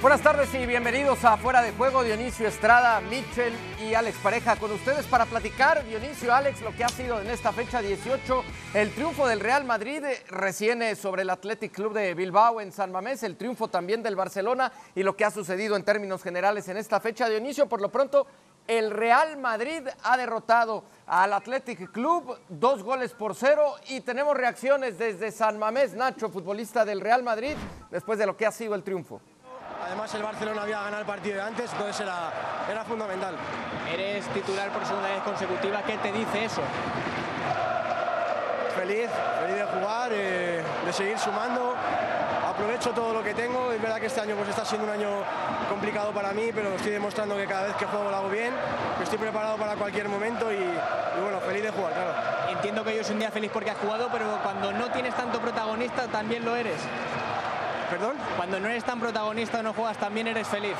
Buenas tardes y bienvenidos a Fuera de Juego, Dionisio Estrada, Mitchell y Alex Pareja con ustedes para platicar, Dionisio, Alex, lo que ha sido en esta fecha 18, el triunfo del Real Madrid eh, recién eh, sobre el Athletic Club de Bilbao en San Mamés, el triunfo también del Barcelona y lo que ha sucedido en términos generales en esta fecha, Dionisio, por lo pronto el Real Madrid ha derrotado al Athletic Club, dos goles por cero y tenemos reacciones desde San Mamés, Nacho, futbolista del Real Madrid, después de lo que ha sido el triunfo. Además el Barcelona había ganado el partido de antes, entonces era, era fundamental. Eres titular por segunda vez consecutiva, ¿qué te dice eso? Feliz, feliz de jugar, eh, de seguir sumando. Aprovecho todo lo que tengo. Es verdad que este año pues, está siendo un año complicado para mí, pero estoy demostrando que cada vez que juego lo hago bien, que estoy preparado para cualquier momento y, y bueno, feliz de jugar, claro. Entiendo que hoy es un día feliz porque has jugado, pero cuando no tienes tanto protagonista también lo eres. ¿Perdón? Cuando no eres tan protagonista o no juegas también eres feliz.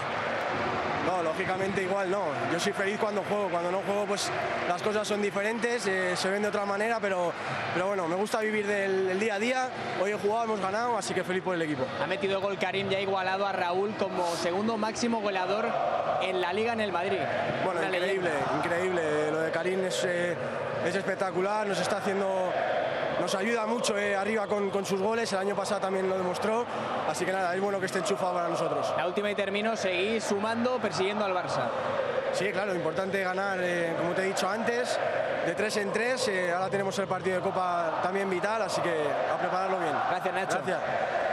No, lógicamente igual no. Yo soy feliz cuando juego. Cuando no juego, pues las cosas son diferentes, eh, se ven de otra manera, pero, pero bueno, me gusta vivir del, del día a día. Hoy he jugado, hemos ganado, así que feliz por el equipo. Ha metido gol Karim y ha igualado a Raúl como segundo máximo goleador en la liga en el Madrid. Bueno, Una increíble, leyenda. increíble. Lo de Karim es, eh, es espectacular, nos está haciendo, nos ayuda mucho eh, arriba con, con sus goles. El año pasado también lo demostró, así que nada, es bueno que esté enchufado para nosotros. La última y termino, seguís sumando, persiguiendo al Barça. Sí, claro, importante ganar, eh, como te he dicho antes, de tres en tres. eh, ahora tenemos el partido de Copa también vital, así que a prepararlo bien. Gracias, Nacho. Gracias.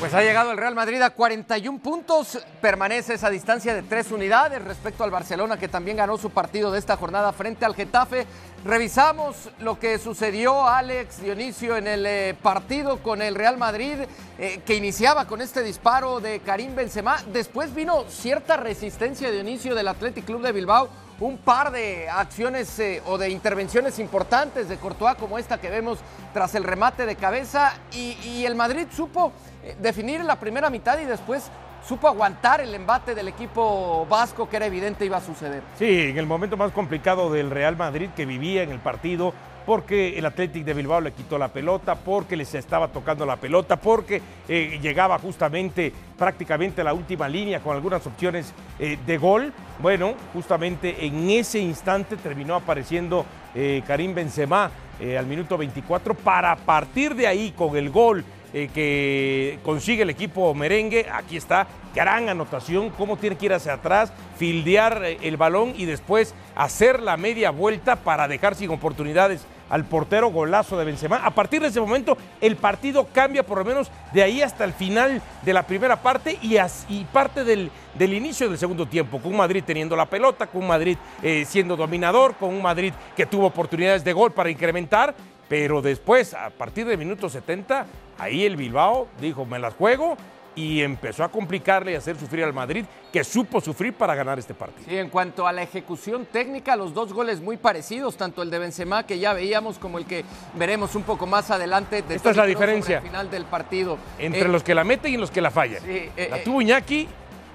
Pues ha llegado el Real Madrid a 41 puntos, permanece esa distancia de tres unidades respecto al Barcelona que también ganó su partido de esta jornada frente al Getafe. Revisamos lo que sucedió Alex Dionisio en el eh, partido con el Real Madrid eh, que iniciaba con este disparo de Karim Benzema. Después vino cierta resistencia Dionisio del Athletic Club de Bilbao un par de acciones eh, o de intervenciones importantes de Courtois como esta que vemos tras el remate de cabeza y, y el Madrid supo definir la primera mitad y después supo aguantar el embate del equipo vasco que era evidente iba a suceder. Sí, en el momento más complicado del Real Madrid que vivía en el partido, porque el Athletic de Bilbao le quitó la pelota, porque les estaba tocando la pelota, porque eh, llegaba justamente prácticamente a la última línea con algunas opciones eh, de gol. Bueno, justamente en ese instante terminó apareciendo eh, Karim Benzema al minuto 24 para partir de ahí con el gol eh, que consigue el equipo merengue. Aquí está, gran anotación, cómo tiene que ir hacia atrás, fildear eh, el balón y después hacer la media vuelta para dejar sin oportunidades al portero golazo de Benzema. A partir de ese momento el partido cambia por lo menos de ahí hasta el final de la primera parte y, parte del, del inicio del segundo tiempo, con Madrid teniendo la pelota, con Madrid eh, siendo dominador, con un Madrid que tuvo oportunidades de gol para incrementar, pero después, a partir del minuto 70, ahí el Bilbao dijo, me las juego y empezó a complicarle y hacer sufrir al Madrid, que supo sufrir para ganar este partido. Sí, en cuanto a la ejecución técnica, los dos goles muy parecidos, tanto el de Benzema que ya veíamos como el que veremos un poco más adelante. de Esta es la diferencia. final del partido. Entre Eh, los que la meten y los que la fallan. Sí, eh, la eh. tuvo Iñaki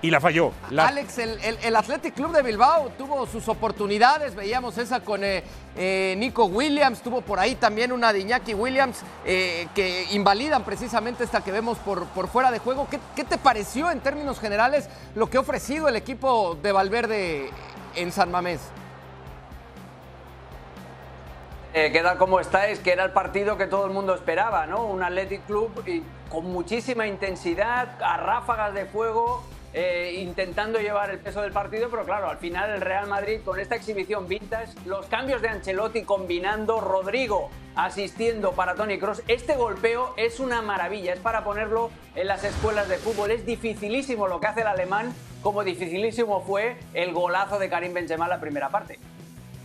y la falló. La- Alex, el, el, el Athletic Club de Bilbao tuvo sus oportunidades, veíamos esa con eh, eh, Nico Williams, tuvo por ahí también una de Iñaki Williams eh, que invalidan precisamente esta que vemos por, por fuera de juego. ¿Qué, qué te pareció en términos generales lo que ha ofrecido el equipo de Valverde en San Mamés? Eh, ¿Qué tal cómo estáis? Que era el partido que todo el mundo esperaba, ¿no? Un Athletic Club y con muchísima intensidad, a ráfagas de fuego, eh, intentando llevar el peso del partido, pero claro, al final el Real Madrid con esta exhibición vintage, los cambios de Ancelotti combinando, Rodrigo asistiendo para Tony Cross, este golpeo es una maravilla, es para ponerlo en las escuelas de fútbol, es dificilísimo lo que hace el alemán, como dificilísimo fue el golazo de Karim Benzema en la primera parte.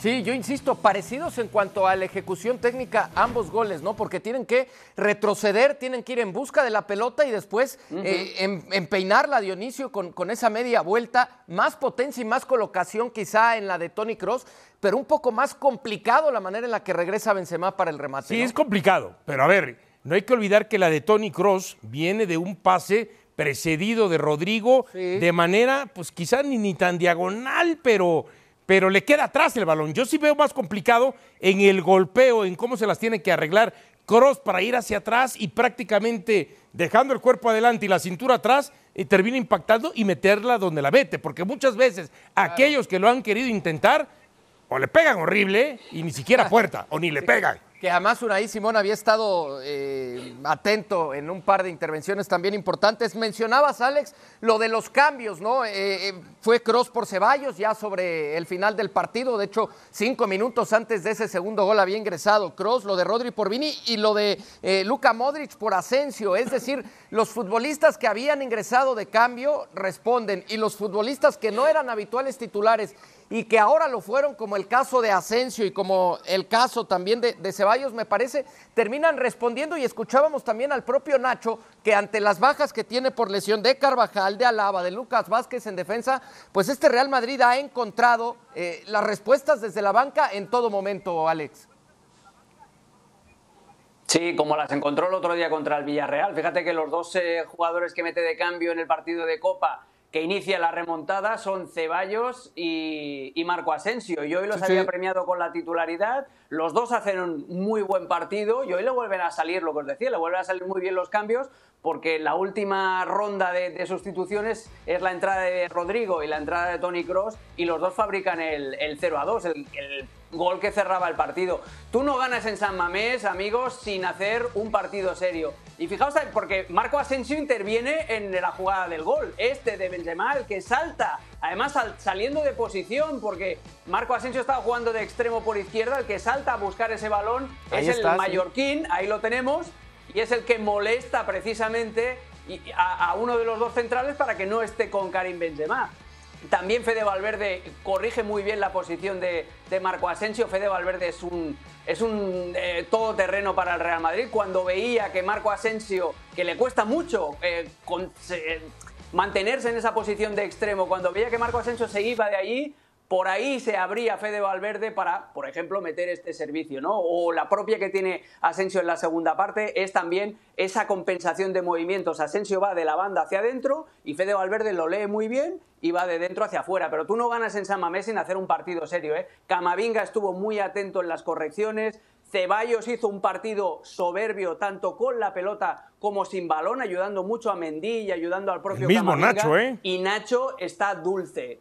Sí, yo insisto, parecidos en cuanto a la ejecución técnica ambos goles, ¿no? Porque tienen que retroceder, tienen que ir en busca de la pelota y después eh, em- empeinarla Dionisio con, con esa media vuelta, más potencia y más colocación quizá en la de Tony Cross, pero un poco más complicado la manera en la que regresa Benzema para el remate. Sí, ¿no? es complicado, pero a ver, no hay que olvidar que la de Tony Cross viene de un pase precedido de Rodrigo Sí. de manera, pues quizá ni, ni tan diagonal, pero, pero le queda atrás el balón. Yo sí veo más complicado en el golpeo, en cómo se las tiene que arreglar cross para ir hacia atrás y prácticamente dejando el cuerpo adelante y la cintura atrás, y termina impactando y meterla donde la mete, porque muchas veces aquellos que lo han querido intentar, o le pegan horrible y ni siquiera puerta, o ni le pegan que además Unai Simón había estado eh, atento en un par de intervenciones también importantes. Mencionabas, Alex, lo de los cambios, ¿no? Eh, eh, fue cross por Ceballos ya sobre el final del partido. De hecho, cinco minutos antes de ese segundo gol había ingresado cross, lo de Rodri por Vini y lo de Luca Modric por Asensio. Es decir, los futbolistas que habían ingresado de cambio responden y los futbolistas que no eran habituales titulares y que ahora lo fueron, como el caso de Asensio y como el caso también de, de, Ceballos, me parece, terminan respondiendo y escuchábamos también al propio Nacho que ante las bajas que tiene por lesión de Carvajal, de Alaba, de Lucas Vázquez en defensa, pues este Real Madrid ha encontrado eh, las respuestas desde la banca en todo momento, Alex. Sí, como las encontró el otro día contra el Villarreal. Fíjate que los dos jugadores que mete de cambio en el partido de Copa que inicia la remontada son Ceballos y, Marco Asensio. Y hoy los había premiado con la titularidad. Los dos hacen un muy buen partido y hoy le vuelven a salir, lo que os decía, le vuelven a salir muy bien los cambios porque la última ronda de, sustituciones es la entrada de Rodrigo y la entrada de Tony Cross y los dos fabrican el, 0 a 2, el, gol que cerraba el partido. Tú no ganas en San Mamés, amigos, sin hacer un partido serio. Y fijaos, porque Marco Asensio interviene en la jugada del gol, este de Benzema, el que salta, además saliendo de posición, porque Marco Asensio estaba jugando de extremo por izquierda, el que salta a buscar ese balón es el mallorquín, ahí lo tenemos, y es el que molesta precisamente a, uno de los dos centrales para que no esté con Karim Benzema. También Fede Valverde corrige muy bien la posición de, Marco Asensio. Fede Valverde es un, es un eh, todoterreno para el Real Madrid. Cuando veía que Marco Asensio, que le cuesta mucho eh, mantenerse en esa posición de extremo, cuando veía que Marco Asensio se iba de allí, por ahí se abría Fede Valverde para, por ejemplo, meter este servicio, ¿no? O la propia que tiene Asensio en la segunda parte es también esa compensación de movimientos. Asensio va de la banda hacia adentro y Fede Valverde lo lee muy bien y va de dentro hacia afuera. Pero tú no ganas en San Mamés sin hacer un partido serio, ¿eh? Camavinga estuvo muy atento en las correcciones. Ceballos hizo un partido soberbio tanto con la pelota como sin balón, ayudando mucho a Mendy y ayudando al propio mismo Nacho, ¿eh? Y Nacho está dulce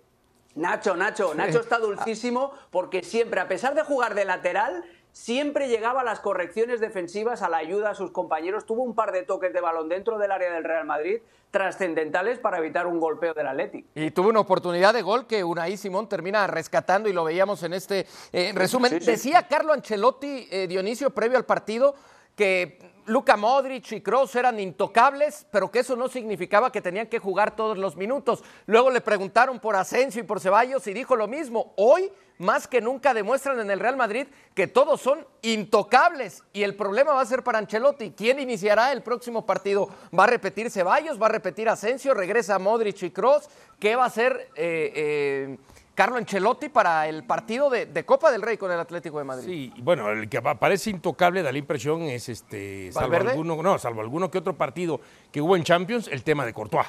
Nacho, Nacho, Nacho está dulcísimo porque siempre, a pesar de jugar de lateral, siempre llegaba a las correcciones defensivas, a la ayuda a sus compañeros. Tuvo un par de toques de balón dentro del área del Real Madrid trascendentales para evitar un golpeo del Atlético. Y tuvo una oportunidad de gol que Unai Simón termina rescatando y lo veíamos en este eh, resumen. Decía Carlo Ancelotti, eh, Dionisio, previo al partido, que Luca Modric y Kroos eran intocables, pero que eso no significaba que tenían que jugar todos los minutos. Luego le preguntaron por Asensio y por Ceballos y dijo lo mismo. Hoy, más que nunca, demuestran en el Real Madrid que todos son intocables. Y el problema va a ser para Ancelotti. ¿Quién iniciará el próximo partido? ¿Va a repetir Ceballos? ¿Va a repetir Asensio? ¿Regresa Modric y Kroos? ¿Qué va a hacer? Eh, eh, Carlo Ancelotti para el partido de, Copa del Rey con el Atlético de Madrid. Sí, bueno, el que parece intocable da la impresión es este, salvo alguno, no, salvo alguno que otro partido que hubo en Champions, el tema de Courtois,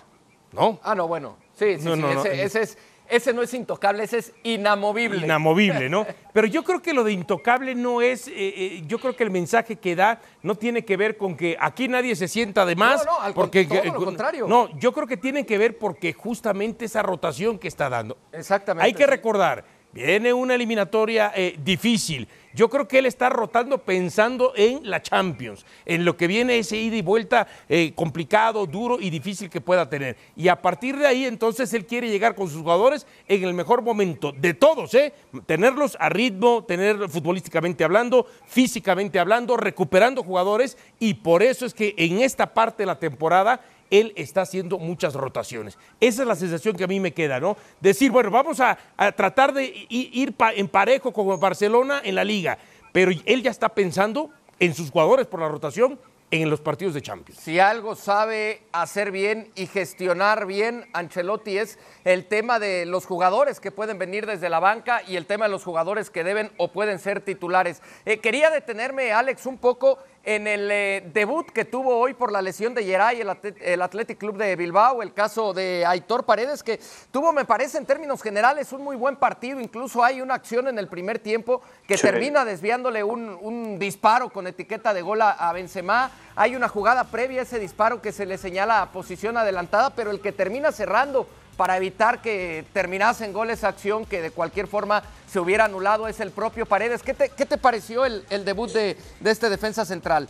¿no? Ah, no, bueno, sí, sí, sí ese es ese no es intocable, ese es inamovible. Inamovible, ¿no? Pero yo creo que lo de intocable no es, eh, eh, yo creo que el mensaje que da no tiene que ver con que aquí nadie se sienta de más. No, no, al porque, todo lo contrario. No, yo creo que tiene que ver porque justamente esa rotación que está dando. Exactamente. Hay que recordar, viene una eliminatoria eh, difícil yo creo que él está rotando pensando en la Champions, en lo que viene ese ida y vuelta eh, complicado, duro y difícil que pueda tener. Y a partir de ahí, entonces, él quiere llegar con sus jugadores en el mejor momento de todos, ¿eh? Tenerlos a ritmo, tener futbolísticamente hablando, físicamente hablando, recuperando jugadores. Y por eso es que en esta parte de la temporada él está haciendo muchas rotaciones. Esa es la sensación que a mí me queda, ¿no? Decir, bueno, vamos a, tratar de ir en parejo con Barcelona en la liga, pero él ya está pensando en sus jugadores por la rotación en los partidos de Champions. Si algo sabe hacer bien y gestionar bien Ancelotti es el tema de los jugadores que pueden venir desde la banca y el tema de los jugadores que deben o pueden ser titulares. Eh, quería detenerme, Alex, un poco en el eh, debut que tuvo hoy por la lesión de Geray, el, el Athletic Club de Bilbao, el caso de Aitor Paredes, que tuvo, me parece, en términos generales, un muy buen partido. Incluso hay una acción en el primer tiempo que termina desviándole un, disparo con etiqueta de gol a, Benzema. Hay una jugada previa a ese disparo que se le señala a posición adelantada, pero el que termina cerrando para evitar que terminase en gol esa acción que de cualquier forma se hubiera anulado es el propio Paredes. ¿Qué te, pareció el, debut de, de este defensa central?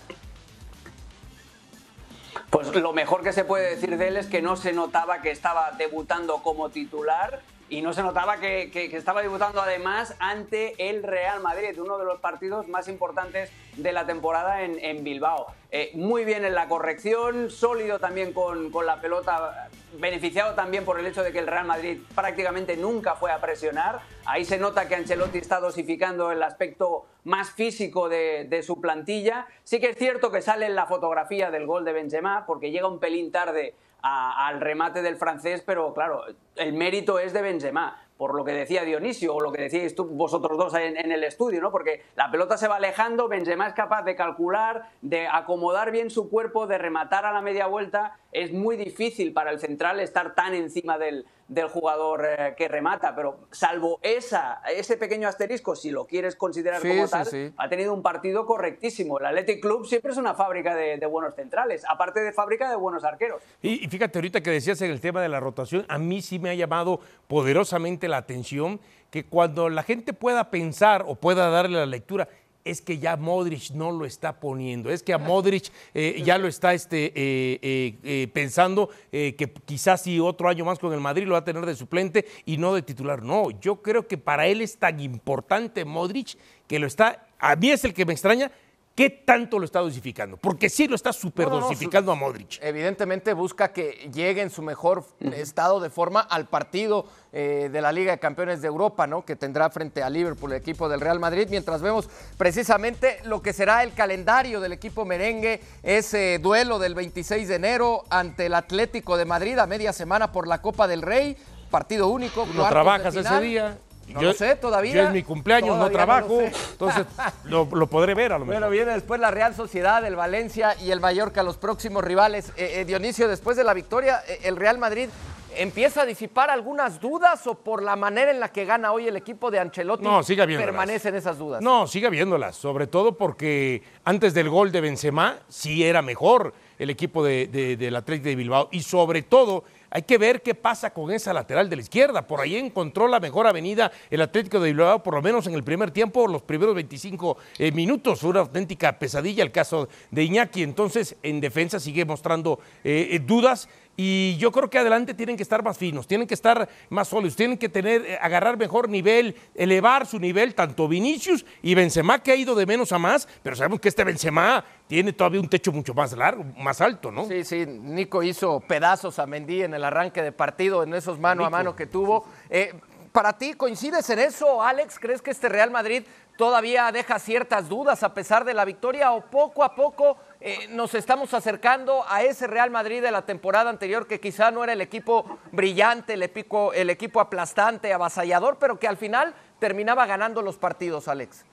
Pues lo mejor que se puede decir de él es que no se notaba que estaba debutando como titular y no se notaba que, estaba debutando además ante el Real Madrid, uno de los partidos más importantes de la temporada en, Bilbao. Eh, muy bien en la corrección, sólido también con, con, la pelota, beneficiado también por el hecho de que el Real Madrid prácticamente nunca fue a presionar. Ahí se nota que Ancelotti está dosificando el aspecto más físico de, de su plantilla. Sí que es cierto que sale en la fotografía del gol de Benzema, porque llega un pelín tarde al remate del francés, pero claro, el mérito es de Benzema por lo que decía Dionisio o lo que decíais tú, vosotros dos en, el estudio, ¿no? Porque la pelota se va alejando, Benzema es capaz de calcular, de acomodar bien su cuerpo, de rematar a la media vuelta. Es muy difícil para el central estar tan encima del, del jugador eh, que remata, pero salvo esa, ese pequeño asterisco, si lo quieres considerar como tal, ha tenido un partido correctísimo. El Athletic Club siempre es una fábrica de, buenos centrales, aparte de fábrica de buenos arqueros. Y, y, fíjate, ahorita que decías en el tema de la rotación, a mí sí me ha llamado poderosamente la atención que cuando la gente pueda pensar o pueda darle la lectura, es que ya Modric no lo está poniendo, es que a Modric eh, ya lo está este, eh, eh, pensando que quizás si otro año más con el Madrid lo va a tener de suplente y no de titular. No, yo creo que para él es tan importante Modric que lo está, a mí es el que me extraña, ¿Qué tanto lo está dosificando? Porque sí lo está super dosificando a Modric. Evidentemente busca que llegue en su mejor estado de forma al partido eh, de la Liga de Campeones de Europa, ¿no? Que tendrá frente a Liverpool, el equipo del Real Madrid. Mientras vemos precisamente lo que será el calendario del equipo merengue, ese duelo del 26 de enero ante el Atlético de Madrid a media semana por la Copa del Rey. Partido único. No trabajas ese día. No yo, sé todavía. Yo es mi cumpleaños, no trabajo, entonces lo, podré ver a lo mejor. Bueno, viene después la Real Sociedad, el Valencia y el Mallorca, los próximos rivales. Eh, eh, Dionisio, después de la victoria, eh, el Real Madrid empieza a disipar algunas dudas o por la manera en la que gana hoy el equipo de Ancelotti no, siga permanecen esas dudas. No, siga viéndolas, sobre todo porque antes del gol de Benzema sí era mejor el equipo de, del Atlético de Bilbao y sobre todo hay que ver qué pasa con esa lateral de la izquierda. Por ahí encontró la mejor avenida el Atlético de Bilbao, por lo menos en el primer tiempo, los primeros 25 eh, minutos. Fue una auténtica pesadilla el caso de Iñaki. Entonces, en defensa sigue mostrando eh, eh, dudas y yo creo que adelante tienen que estar más finos, tienen que estar más sólidos, tienen que tener, eh, agarrar mejor nivel, elevar su nivel, tanto Vinicius y Benzema, que ha ido de menos a más, pero sabemos que este Benzema tiene todavía un techo mucho más largo, más alto, ¿no? Sí, sí, Nico hizo pedazos a Mendy en el arranque de partido, en esos mano a mano que tuvo. Eh, para ti, ¿coincides en eso, Alex? ¿Crees que este Real Madrid todavía deja ciertas dudas a pesar de la victoria o poco a poco eh, nos estamos acercando a ese Real Madrid de la temporada anterior que quizá no era el equipo brillante, el equipo, el equipo aplastante, avasallador, pero que al final terminaba ganando los partidos, Alex?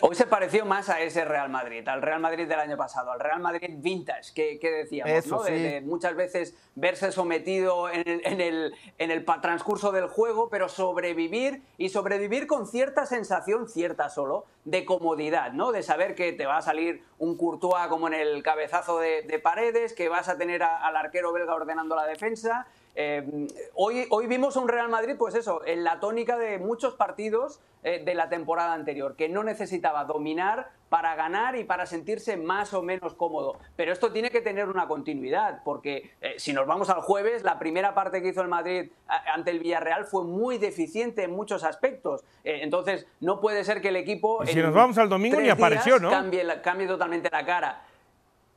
Hoy se pareció más a ese Real Madrid, al Real Madrid del año pasado, al Real Madrid vintage, que, decíamos, ¿no? de, muchas veces verse sometido en el, en, el, transcurso del juego, pero sobrevivir y sobrevivir con cierta sensación, cierta solo, de comodidad, ¿no? De saber que te va a salir un Courtois como en el cabezazo de, Paredes, que vas a tener al arquero belga ordenando la defensa. Eh, hoy, hoy vimos un Real Madrid, pues eso, en la tónica de muchos partidos eh, de la temporada anterior, que no necesitaba dominar para ganar y para sentirse más o menos cómodo. Pero esto tiene que tener una continuidad, porque eh, si nos vamos al jueves, la primera parte que hizo el Madrid ante el Villarreal fue muy deficiente en muchos aspectos. Eh, entonces, no puede ser que el equipo... si nos vamos al domingo ni apareció, ¿no? Cambie, cambie totalmente la cara.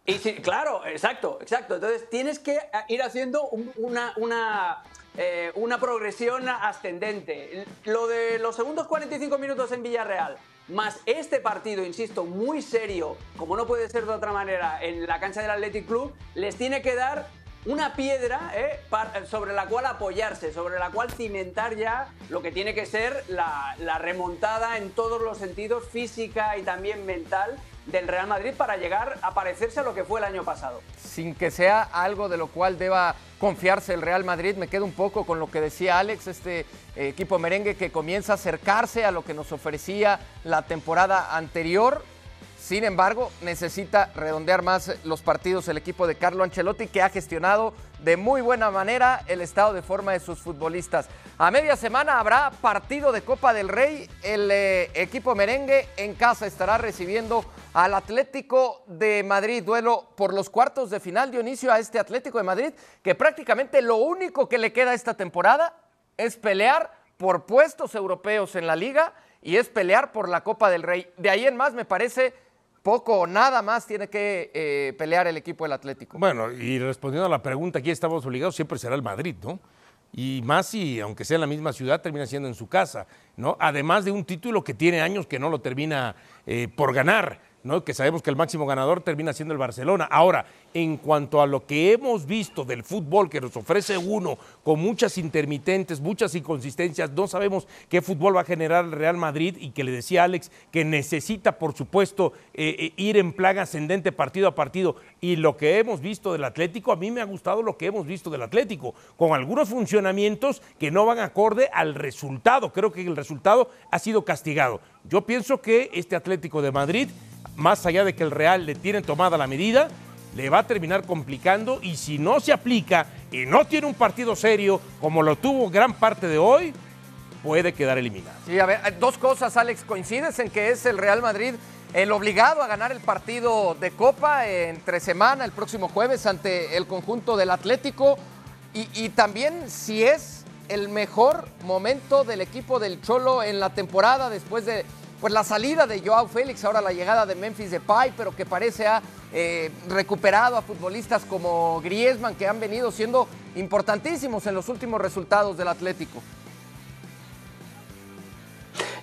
Y claro, exacto, exacto. Entonces tienes que ir haciendo una, una eh, una progresión ascendente. Lo de los segundos 45 minutos en Villarreal, más este partido, insisto, muy serio, como no puede ser de otra manera, en la cancha del Athletic Club, les tiene que dar una piedra ¿eh? sobre la cual apoyarse, sobre la cual cimentar ya lo que tiene que ser la, remontada en todos los sentidos, física y también mental, del Real Madrid para llegar a parecerse a lo que fue el año pasado. Sin que sea algo de lo cual deba confiarse el Real Madrid, me quedo un poco con lo que decía Alex, este eh, equipo merengue que comienza a acercarse a lo que nos ofrecía la temporada anterior sin embargo, necesita redondear más los partidos el equipo de Carlo Ancelotti, que ha gestionado de muy buena manera el estado de forma de sus futbolistas. A media semana habrá partido de Copa del Rey. El eh, equipo merengue en casa estará recibiendo al Atlético de Madrid. Duelo por los cuartos de final, Dionisio, a este Atlético de Madrid, que prácticamente lo único que le queda esta temporada es pelear por puestos europeos en la liga y es pelear por la Copa del Rey. De ahí en más me parece poco o nada más tiene que eh, pelear el equipo del Atlético. Bueno, y respondiendo a la pregunta, aquí estamos obligados, siempre será el Madrid, ¿no? Y más si, aunque sea en la misma ciudad, termina siendo en su casa, ¿no? Además de un título que tiene años que no lo termina eh, por ganar. Que sabemos que el máximo ganador termina siendo el Barcelona. Ahora, en cuanto a lo que hemos visto del fútbol que nos ofrece uno, con muchas intermitentes, muchas inconsistencias, no sabemos qué fútbol va a generar el Real Madrid y que le decía Alex que necesita, por supuesto, eh, eh, ir en plaga ascendente partido a partido. Y lo que hemos visto del Atlético, a mí me ha gustado lo que hemos visto del Atlético, con algunos funcionamientos que no van acorde al resultado. Creo que el resultado ha sido castigado. Yo pienso que este Atlético de Madrid más allá de que el Real le tiene tomada la medida, le va a terminar complicando y si no se aplica y no tiene un partido serio como lo tuvo gran parte de hoy, puede quedar eliminado. Sí, a ver, dos cosas, Alex, coincides en que es el Real Madrid el obligado a ganar el partido de Copa entre semana, el próximo jueves, ante el conjunto del Atlético y, y también si es el mejor momento del equipo del Cholo en la temporada después de pues la salida de Joao Félix, ahora la llegada de Memphis Depay, pero que parece ha eh, recuperado a futbolistas como Griezmann que han venido siendo importantísimos en los últimos resultados del Atlético.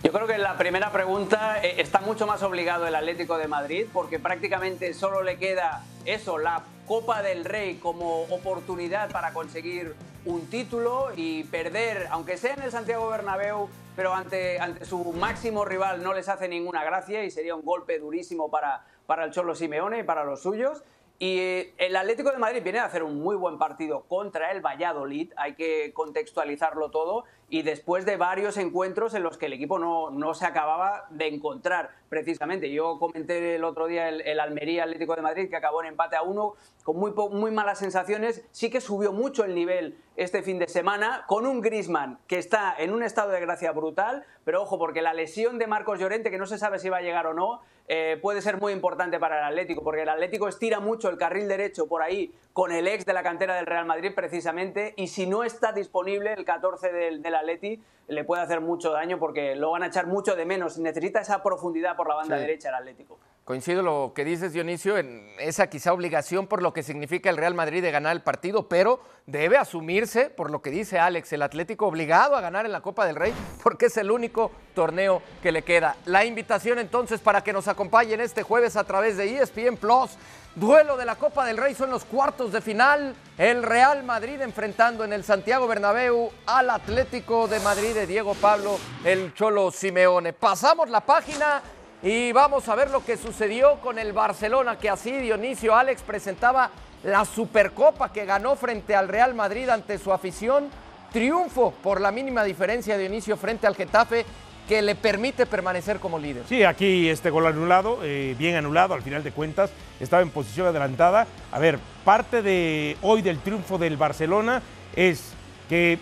Yo creo que la primera pregunta eh, está mucho más obligado el Atlético de Madrid porque prácticamente solo le queda eso, la Copa del Rey como oportunidad para conseguir un título y perder, aunque sea en el Santiago Bernabéu, pero ante, ante su máximo rival no les hace ninguna gracia y sería un golpe durísimo para, para el Cholo Simeone y para los suyos. Y eh, el Atlético de Madrid viene a hacer un muy buen partido contra el Valladolid, hay que contextualizarlo todo, y después de varios encuentros en los que el equipo no, no se acababa de encontrar precisamente. Yo comenté el otro día el, Almería Atlético de Madrid que acabó en empate a uno con muy, muy malas sensaciones, sí que subió mucho el nivel este fin de semana con un Grisman que está en un estado de gracia brutal, pero ojo porque la lesión de Marcos Llorente que no se sabe si va a llegar o no, eh, puede ser muy importante para el Atlético, porque el Atlético estira mucho el carril derecho por ahí con el ex de la cantera del Real Madrid precisamente, y si no está disponible el 14 del, del Atleti, le puede hacer mucho daño porque lo van a echar mucho de menos. Necesita esa profundidad por la banda derecha el Atlético. Coincido lo que dices, Dionisio, en esa quizá obligación por lo que significa el Real Madrid de ganar el partido, pero debe asumirse, por lo que dice Alex, el Atlético obligado a ganar en la Copa del Rey, porque es el único torneo que le queda. La invitación entonces para que nos acompañen este jueves a través de ESPN Plus. Duelo de la Copa del Rey son los cuartos de final. El Real Madrid enfrentando en el Santiago Bernabéu al Atlético de Madrid de Diego Pablo, el Cholo Simeone. Pasamos la página y vamos a ver lo que sucedió con el Barcelona, que así Dionisio Alex presentaba la Supercopa que ganó frente al Real Madrid ante su afición. Triunfo por la mínima diferencia de Dionisio frente al Getafe que le permite permanecer como líder. Sí, aquí este gol anulado, eh, bien anulado al final de cuentas, estaba en posición adelantada. A ver, parte de hoy del triunfo del Barcelona es que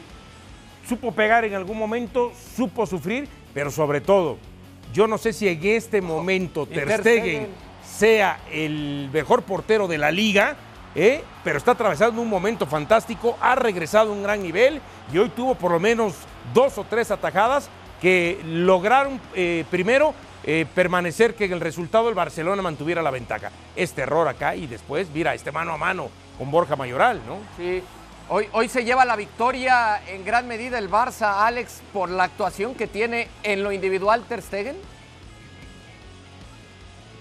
supo pegar en algún momento, supo sufrir, pero sobre todo yo no sé si en este momento Ter Stegen sea el mejor portero de la liga, ¿eh? pero está atravesando un momento fantástico, ha regresado a un gran nivel y hoy tuvo por lo menos dos o tres atajadas que lograron eh, primero eh, permanecer que en el resultado el Barcelona mantuviera la ventaja. Este error acá y después, mira, este mano a mano con Borja Mayoral, ¿no? Sí, Hoy, se lleva la victoria en gran medida el Barça, Alex, por la actuación que tiene en lo individual Ter Stegen.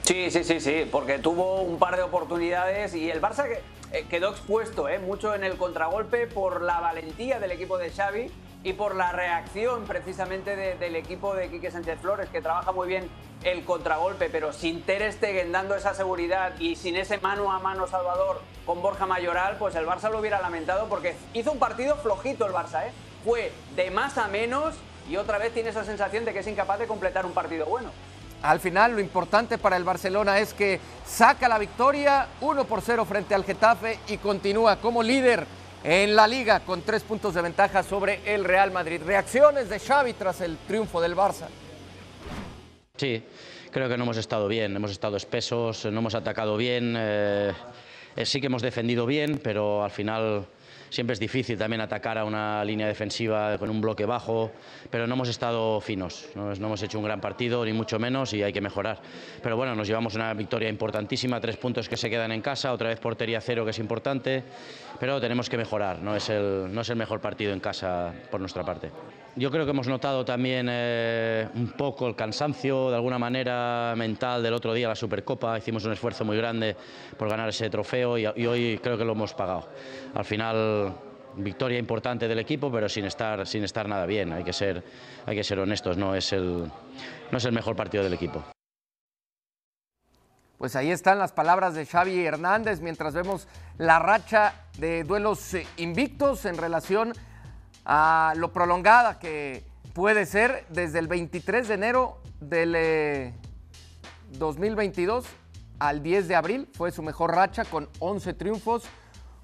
Sí, sí, sí, sí, porque tuvo un par de oportunidades y el Barça eh, quedó expuesto eh, mucho en el contragolpe por la valentía del equipo de Xavi y por la reacción precisamente del equipo de Quique Sánchez Flores, que trabaja muy bien el contragolpe, pero sin Ter Stegen dando esa seguridad y sin ese mano a mano Salvador con Borja Mayoral, pues el Barça lo hubiera lamentado porque hizo un partido flojito el Barça, ¿eh? Fue de más a menos y otra vez tiene esa sensación de que es incapaz de completar un partido bueno. Al final lo importante para el Barcelona es que saca la victoria 1 por 0 frente al Getafe y continúa como líder en la liga con tres puntos de ventaja sobre el Real Madrid. Reacciones de Xavi tras el triunfo del Barça. Sí, creo que no hemos estado bien, hemos estado espesos, no hemos atacado bien, eh, eh, sí que hemos defendido bien, pero al final siempre es difícil también atacar a una línea defensiva con un bloque bajo, pero no hemos estado finos, no, hemos hecho un gran partido, ni mucho menos, y hay que mejorar. Pero bueno, nos llevamos una victoria importantísima, tres puntos que se quedan en casa, otra vez portería cero, que es importante, pero tenemos que mejorar, no es el, no es el mejor partido en casa por nuestra parte. Yo creo que hemos notado también eh, un poco el cansancio, de alguna manera, mental del otro día, la Supercopa. Hicimos un esfuerzo muy grande por ganar ese trofeo y, hoy creo que lo hemos pagado. Al final, victoria importante del equipo, pero sin estar, sin estar nada bien. Hay que ser, hay que ser honestos, no es, el, no es el mejor partido del equipo. Pues ahí están las palabras de Xavi Hernández mientras vemos la racha de duelos eh, invictos en relación a lo prolongada que puede ser desde el 23 de enero del 2022 eh, al 10 de abril. Fue su mejor racha con 11 triunfos,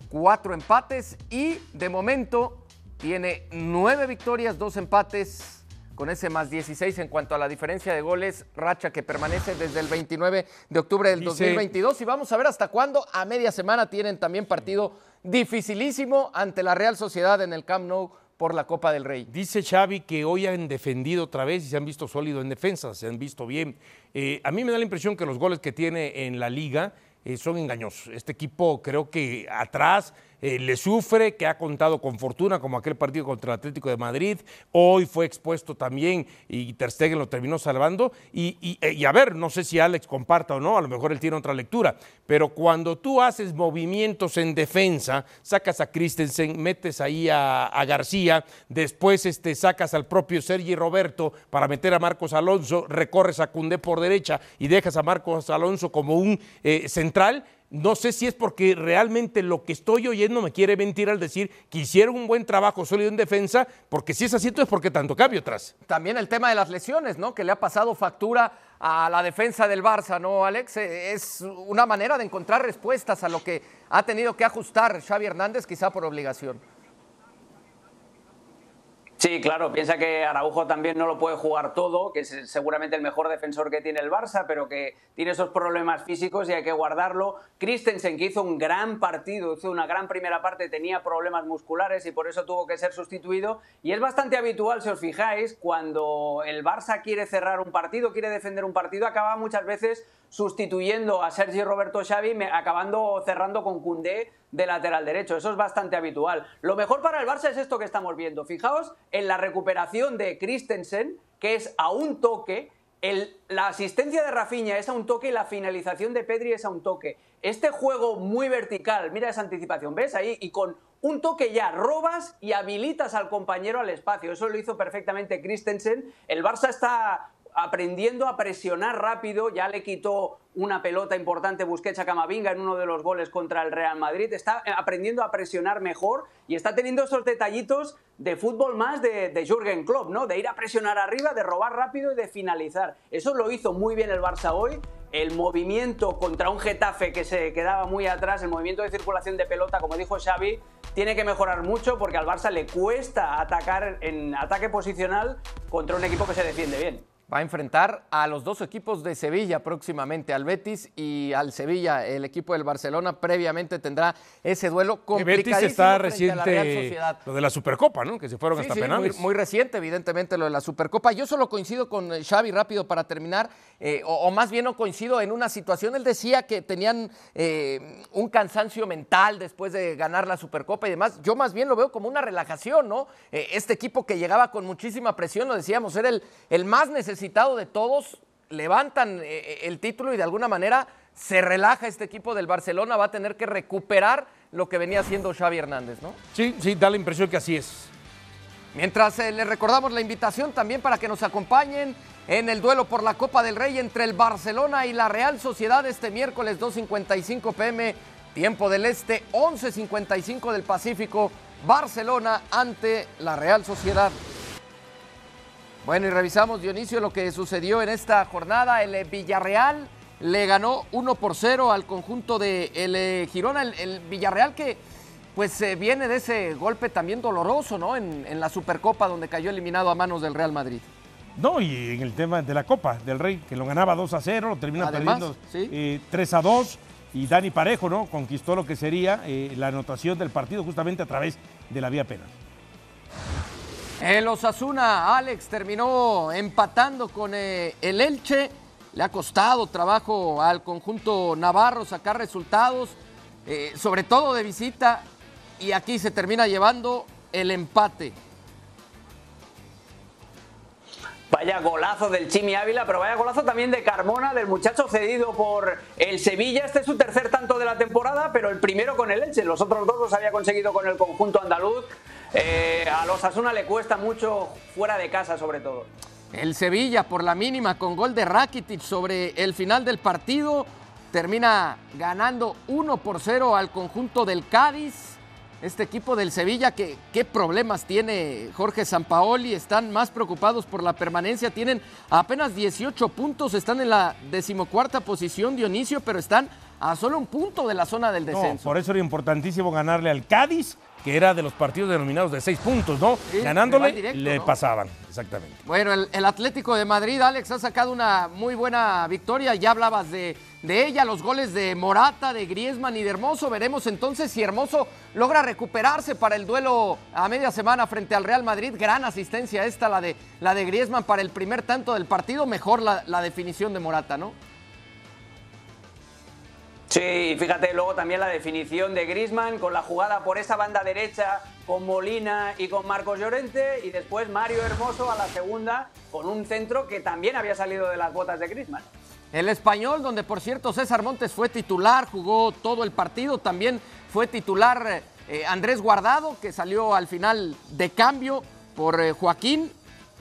4 empates y de momento tiene 9 victorias, 2 empates con ese más 16 en cuanto a la diferencia de goles, racha que permanece desde el 29 de octubre del 2022 y vamos a ver hasta cuándo. A media semana tienen también partido dificilísimo ante la Real Sociedad en el Camp Nou por la Copa del Rey. Dice Xavi que hoy han defendido otra vez y se han visto sólidos en defensa, se han visto bien. Eh, a mí me da la impresión que los goles que tiene en la liga eh, son engañosos. Este equipo creo que atrás eh, le sufre, que ha contado con fortuna, como aquel partido contra el Atlético de Madrid. Hoy fue expuesto también y Ter lo terminó salvando. Y, eh, y, a ver, no sé si Alex comparta o no, a lo mejor él tiene otra lectura, pero cuando tú haces movimientos en defensa, sacas a Christensen, metes ahí a, García, después este, sacas al propio Sergi Roberto para meter a Marcos Alonso, recorres a Cundé por derecha y dejas a Marcos Alonso como un eh, central, no sé si es porque realmente lo que estoy oyendo me quiere mentir al decir que hicieron un buen trabajo sólido en defensa, porque si es así, es porque tanto cambio atrás. También el tema de las lesiones, ¿no? Que le ha pasado factura a la defensa del Barça, ¿no, Alex? Eh, es una manera de encontrar respuestas a lo que ha tenido que ajustar Xavi Hernández, quizá por obligación. Sí, claro, piensa que Araujo también no lo puede jugar todo, que es seguramente el mejor defensor que tiene el Barça, pero que tiene esos problemas físicos y hay que guardarlo. Christensen, que hizo un gran partido, hizo una gran primera parte, tenía problemas musculares y por eso tuvo que ser sustituido. Y es bastante habitual, si os fijáis, cuando el Barça quiere cerrar un partido, quiere defender un partido, acaba muchas veces sustituyendo a Sergi Roberto Xavi, acabando cerrando con Cundé de lateral derecho. Eso es bastante habitual. Lo mejor para el Barça es esto que estamos viendo. Fijaos en la recuperación de Christensen, que es a un toque. la asistencia de Rafinha es a un toque y la finalización de Pedri es a un toque. Este juego muy vertical, mira esa anticipación, ¿ves ahí? Y con un toque ya robas y habilitas al compañero al espacio. Eso lo hizo perfectamente Christensen. El Barça está aprendiendo a presionar rápido, ya le quitó una pelota importante Busquets a Camavinga en uno de los goles contra el Real Madrid, está aprendiendo a presionar mejor y está teniendo esos detallitos de fútbol más de, de Jürgen Klopp, ¿no? De ir a presionar arriba, de robar rápido y de finalizar. Eso lo hizo muy bien el Barça hoy. El movimiento contra un Getafe que se quedaba muy atrás, el movimiento de circulación de pelota, como dijo Xavi, tiene que mejorar mucho porque al Barça le cuesta atacar en ataque posicional contra un equipo que se defiende bien va a enfrentar a los dos equipos de Sevilla próximamente, al Betis y al Sevilla. El equipo del Barcelona previamente tendrá ese duelo complicadísimo Betis está reciente lo de la Supercopa, ¿no? Que se fueron hasta penales. Muy, reciente, evidentemente, lo de la Supercopa. Yo solo coincido con eh, Xavi rápido para terminar, eh, o, más bien no coincido en una situación. Él decía que tenían eh, un cansancio mental después de ganar la Supercopa y demás. Yo más bien lo veo como una relajación, ¿no? este equipo que llegaba con muchísima presión, lo decíamos, era el, el más necesario necesitado de todos levantan eh, el título y de alguna manera se relaja este equipo del Barcelona, va a tener que recuperar lo que venía haciendo Xavi Hernández, ¿no? Sí, sí, da la impresión que así es. Mientras eh, les recordamos la invitación también para que nos acompañen en el duelo por la Copa del Rey entre el Barcelona y la Real Sociedad este miércoles 2.55 pm, tiempo del Este, 11.55 del Pacífico, Barcelona ante la Real Sociedad. Bueno, y revisamos, Dionisio, lo que sucedió en esta jornada. El Villarreal le ganó 1 por 0 al conjunto de el eh, Girona, el, Villarreal que pues eh, viene de ese golpe también doloroso, ¿no? En, la Supercopa donde cayó eliminado a manos del Real Madrid. No, y en el tema de la Copa del Rey, que lo ganaba 2 a 0, lo termina perdiendo 3 eh, a 2. Y Dani Parejo, ¿no? Conquistó lo que sería la anotación del partido justamente a través de la vía penal. El Osasuna, Alex, terminó empatando con el Elche le ha costado trabajo al conjunto navarro sacar resultados, eh, sobre todo de visita, y aquí se termina llevando el empate. Vaya golazo del Chimi Ávila, pero vaya golazo también de Carmona, del muchacho cedido por el Sevilla. Este es su tercer tanto de la temporada, pero el primero con el Elche. Los otros dos los había conseguido con el conjunto andaluz. Eh, a los Asuna le cuesta mucho fuera de casa, sobre todo. El Sevilla por la mínima con gol de Rakitic sobre el final del partido termina ganando 1 por 0 al conjunto del Cádiz. Este equipo del Sevilla, que, ¿qué problemas tiene Jorge Sampaoli? Están más preocupados por la permanencia. Tienen apenas 18 puntos, están en la decimocuarta posición, Dionisio, pero están a solo un punto de la zona del descenso. por eso era importantísimo ganarle al Cádiz que era de los partidos denominados de seis puntos, ¿no? Ganándole, le pasaban, exactamente. Bueno, el, Atlético de Madrid, Alex, ha sacado una muy buena victoria. Ya hablabas de, de ella, los goles de Morata, de Griezmann y de Hermoso. Veremos entonces si Hermoso logra recuperarse para el duelo a media semana frente al Real Madrid. Gran asistencia esta, la de, la de Griezmann para el primer tanto del partido. Mejor la, la definición de Morata, ¿no? Sí, fíjate luego también la definición de Grisman con la jugada por esa banda derecha con Molina y con Marcos Llorente y después Mario Hermoso a la segunda con un centro que también había salido de las botas de Grisman. El español, donde por cierto César Montes fue titular, jugó todo el partido, también fue titular eh, Andrés Guardado, que salió al final de cambio por eh, Joaquín,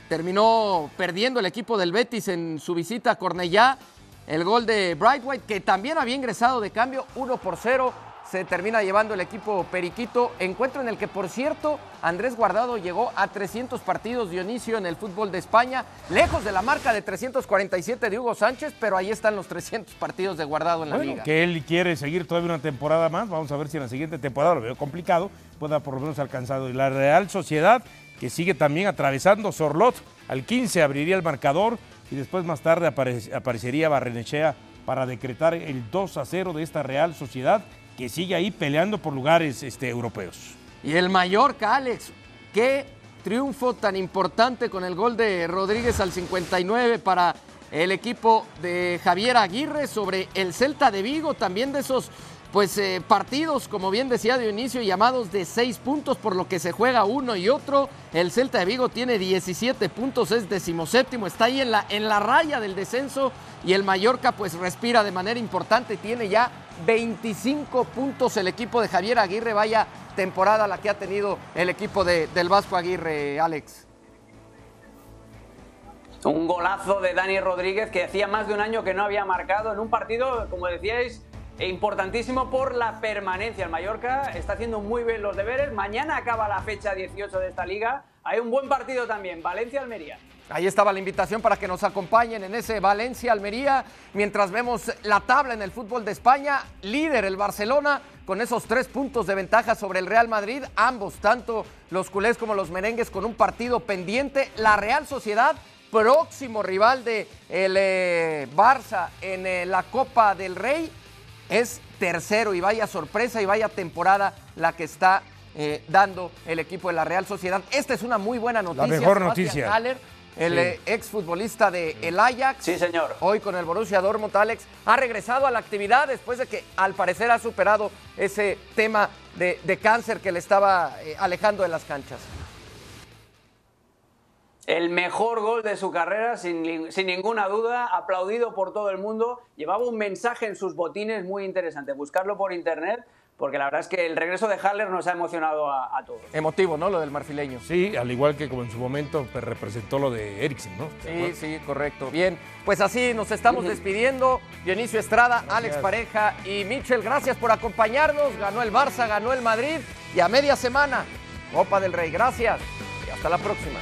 terminó perdiendo el equipo del Betis en su visita a Cornellá el gol de Brightwhite, que también había ingresado de cambio, 1 por 0. Se termina llevando el equipo Periquito. Encuentro en el que, por cierto, Andrés Guardado llegó a 300 partidos Dionisio en el fútbol de España, lejos de la marca de 347 de Hugo Sánchez, pero ahí están los 300 partidos de Guardado en la liga. Que él quiere seguir todavía una temporada más. Vamos a ver si en la siguiente temporada, lo veo complicado, pueda por lo menos alcanzado. Y la Real Sociedad, que sigue también atravesando Sorlot, al 15 abriría el marcador y después más tarde aparecería Barrenechea para decretar el 2 a 0 de esta Real Sociedad que sigue ahí peleando por lugares este, europeos. Y el Mallorca, Alex, qué triunfo tan importante con el gol de Rodríguez al 59 para el equipo de Javier Aguirre sobre el Celta de Vigo, también de esos pues eh, partidos, como bien decía de inicio, llamados de seis puntos, por lo que se juega uno y otro. El Celta de Vigo tiene 17 puntos, es decimoséptimo, está ahí en la, en la raya del descenso y el Mallorca pues respira de manera importante, tiene ya 25 puntos el equipo de Javier Aguirre, vaya temporada la que ha tenido el equipo de, del Vasco Aguirre, Alex. Un golazo de Dani Rodríguez que hacía más de un año que no había marcado en un partido, como decíais, e importantísimo por la permanencia. El Mallorca está haciendo muy bien los deberes. Mañana acaba la fecha 18 de esta liga. Hay un buen partido también, Valencia-Almería. Ahí estaba la invitación para que nos acompañen en ese Valencia-Almería, mientras vemos la tabla en el fútbol de España, líder el Barcelona, con esos tres puntos de ventaja sobre el Real Madrid, ambos, tanto los culés como los merengues, con un partido pendiente. La Real Sociedad, próximo rival de eh, Barça en eh, la Copa del Rey, es tercero y vaya sorpresa y vaya temporada la que está eh, dando el equipo de la Real Sociedad. Esta es una muy buena noticia. La mejor noticia. Haller, el ex exfutbolista de el Ajax. Sí, señor. Hoy con el Borussia Dortmund, Alex, ha regresado a la actividad después de que al parecer ha superado ese tema de, cáncer que le estaba eh, alejando de las canchas. El mejor gol de su carrera, sin, sin, ninguna duda, aplaudido por todo el mundo. Llevaba un mensaje en sus botines muy interesante. Buscarlo por internet, porque la verdad es que el regreso de Haller nos ha emocionado a, todos. Emotivo, ¿no? Lo del marfileño. Sí, al igual que como en su momento pues, representó lo de Eriksen, ¿no? Sí, sí, correcto. Bien, pues así nos estamos despidiendo. Dionisio Estrada, Alex Pareja y Michel, gracias por acompañarnos. Ganó el Barça, ganó el Madrid y a media semana, Copa del Rey. Gracias y hasta la próxima.